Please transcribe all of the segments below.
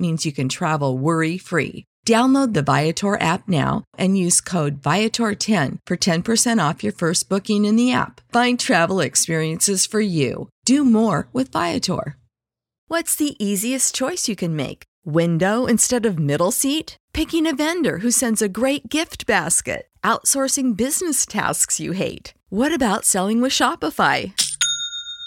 means you can travel worry free. Download the Viator app now and use code Viator10 for 10% off your first booking in the app. Find travel experiences for you. Do more with Viator. What's the easiest choice you can make? Window instead of middle seat? Picking a vendor who sends a great gift basket? Outsourcing business tasks you hate? What about selling with Shopify?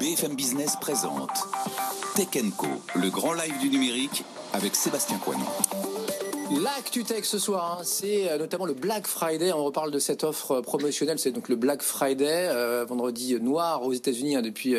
BFM Business présente Tech Co, le grand live du numérique avec Sébastien Coinon. L'actu tech ce soir, hein, c'est euh, notamment le Black Friday. On reparle de cette offre euh, promotionnelle. C'est donc le Black Friday, euh, vendredi noir aux États-Unis hein, depuis,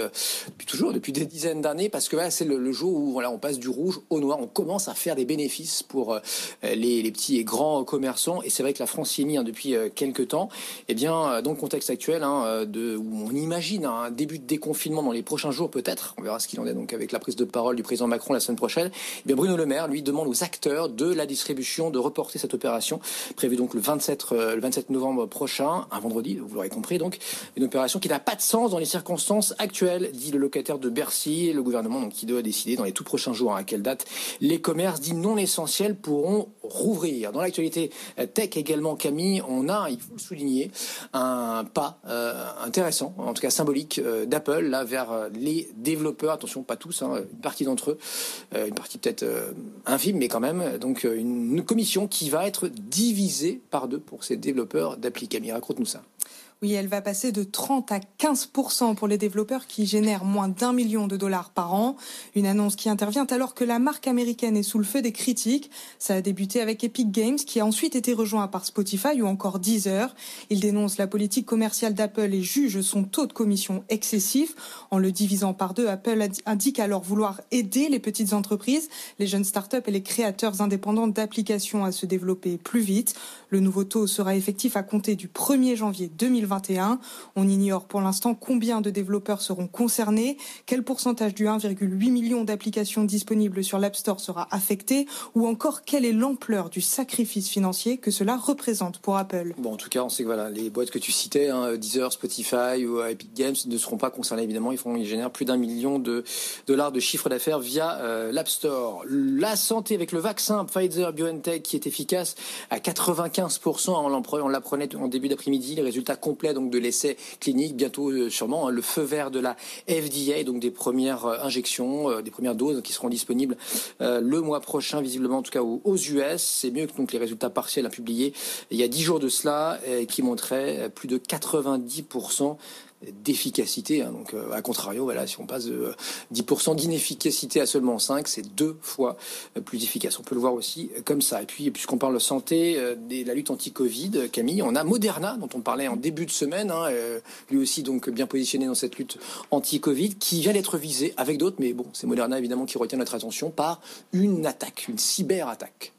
toujours, depuis des dizaines d'années, parce que c'est le, jour où voilà, on passe du rouge au noir. On commence à faire des bénéfices pour les, petits et grands commerçants. Et c'est vrai que la France y est mise hein, depuis quelques temps. Eh bien, dans le contexte actuel, où on imagine un début de déconfinement dans les prochains jours, peut-être. On verra ce qu'il en est donc avec la prise de parole du président Macron la semaine prochaine. Eh Bruno Le Maire lui demande aux acteurs de la distribution de reporter cette opération prévue donc le 27, euh, le 27 novembre prochain, un vendredi, vous l'aurez compris donc, une opération qui n'a pas de sens dans les circonstances actuelles, dit le locataire de Bercy, le gouvernement donc qui doit décider dans les tout prochains jours à quelle date les commerces dits non essentiels pourront rouvrir. Dans l'actualité euh, tech également, Camille, on a, il faut le souligner, un pas euh, intéressant, en tout cas symbolique, d'Apple là vers les développeurs. Attention, pas tous, hein, une partie d'entre eux, une partie peut-être infime, mais quand même. Donc une une commission qui va être divisée par deux pour ces développeurs d'appli. Camille, raconte-nous ça. Oui, elle va passer de 30 à 15% pour les développeurs qui génèrent moins d'un million de dollars par an. Une annonce qui intervient alors que la marque américaine est sous le feu des critiques. Ça a débuté avec Epic Games qui a ensuite été rejoint par Spotify ou encore Deezer. Il dénonce la politique commerciale d'Apple et juge son taux de commission excessif. En le divisant par deux, Apple indique alors vouloir aider les petites entreprises, les jeunes startups et les créateurs indépendants d'applications à se développer plus vite. Le nouveau taux sera effectif à compter du 1er janvier 2021. On ignore pour l'instant combien de développeurs seront concernés, quel pourcentage du 1,8 million d'applications disponibles sur l'App Store sera affecté, ou encore quelle est l'ampleur du sacrifice financier que cela représente pour Apple. Bon, en tout cas, on sait que voilà, les boîtes que tu citais, hein, Deezer, Spotify ou Epic Games, ne seront pas concernées évidemment. Ils, font, ils génèrent plus d'un million de dollars de chiffre d'affaires via euh, l'App Store. La santé avec le vaccin Pfizer BioNTech qui est efficace à 95 15%. On l'apprenait en début d'après-midi. Les résultats complets donc de l'essai clinique, bientôt euh, sûrement hein, le feu vert de la FDA, donc des premières euh, injections, euh, des premières doses qui seront disponibles le mois prochain, visiblement en tout cas aux, US. C'est mieux que les résultats partiels à publier il y a dix jours de cela, qui montraient plus de 90% d'efficacité. Hein. Donc, euh, à contrario, voilà, si on passe de 10% d'inefficacité à seulement 5, c'est deux fois euh, plus efficace. On peut le voir aussi euh, comme ça. Et puis, puisqu'on parle de santé, de la lutte anti-Covid, Camille, on a Moderna, dont on parlait en début de semaine, hein, lui aussi donc bien positionné dans cette lutte anti-Covid, qui vient d'être visé avec d'autres, mais bon, c'est Moderna évidemment qui retient notre attention par une attaque, une cyberattaque.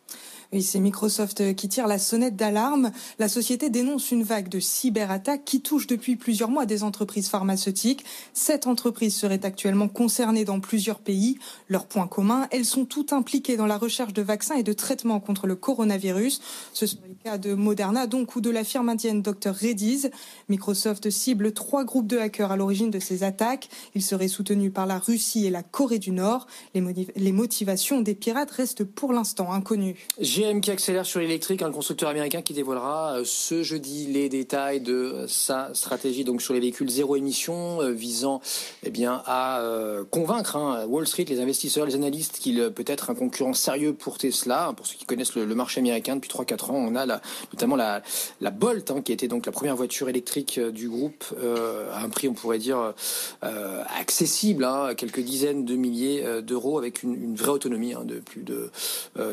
Oui, c'est Microsoft qui tire la sonnette d'alarme. La société dénonce une vague de cyberattaques qui touche depuis plusieurs mois des entreprises pharmaceutiques. Sept entreprises seraient actuellement concernées dans plusieurs pays. Leur point commun, elles sont toutes impliquées dans la recherche de vaccins et de traitements contre le coronavirus. Ce serait le cas de Moderna, donc, ou de la firme indienne Dr. Reddy's. Microsoft cible trois groupes de hackers à l'origine de ces attaques. Ils seraient soutenus par la Russie et la Corée du Nord. Les, motivations des pirates restent pour l'instant inconnues. GM qui accélère sur l'électrique, un constructeur américain qui dévoilera euh, ce jeudi les détails de euh, sa stratégie donc sur les véhicules zéro émission, euh, visant eh bien à convaincre hein, Wall Street, les investisseurs, les analystes qu'il peut être un concurrent sérieux pour Tesla. Pour ceux qui connaissent le, marché américain depuis 3-4 ans, on a notamment la, Bolt, hein, qui était donc la première voiture électrique du groupe à un prix, on pourrait dire, accessible, hein, quelques dizaines de milliers d'euros, avec une, une, vraie autonomie de plus de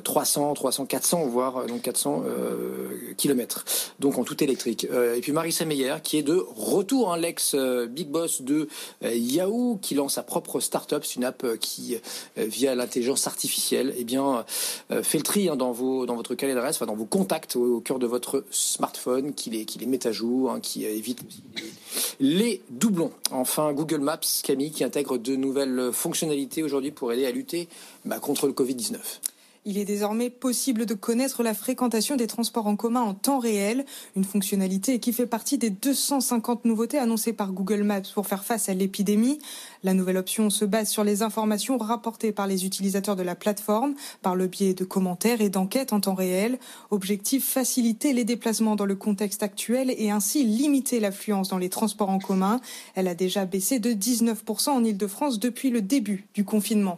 300, 300, 400, voire euh, donc 400 euh, kilomètres, donc en tout électrique. Euh, et puis Marissa Meyer, qui est de retour, hein, l'ex big boss de Yahoo, qui lance sa propre start-up, c'est une app qui, via l'intelligence artificielle, eh bien, fait le tri hein, dans, vos, dans votre carnet d'adresse, enfin, dans vos contacts au, cœur de votre smartphone, qui les, qui les met à jour, hein, qui évite les doublons. Enfin, Google Maps, Camille, qui intègre de nouvelles fonctionnalités aujourd'hui pour aider à lutter bah, contre le Covid-19. Il est désormais possible de connaître la fréquentation des transports en commun en temps réel, une fonctionnalité qui fait partie des 250 nouveautés annoncées par Google Maps pour faire face à l'épidémie. La nouvelle option se base sur les informations rapportées par les utilisateurs de la plateforme par le biais de commentaires et d'enquêtes en temps réel. Objectif faciliter les déplacements dans le contexte actuel et ainsi limiter l'affluence dans les transports en commun. Elle a déjà baissé de 19% en Ile-de-France depuis le début du confinement.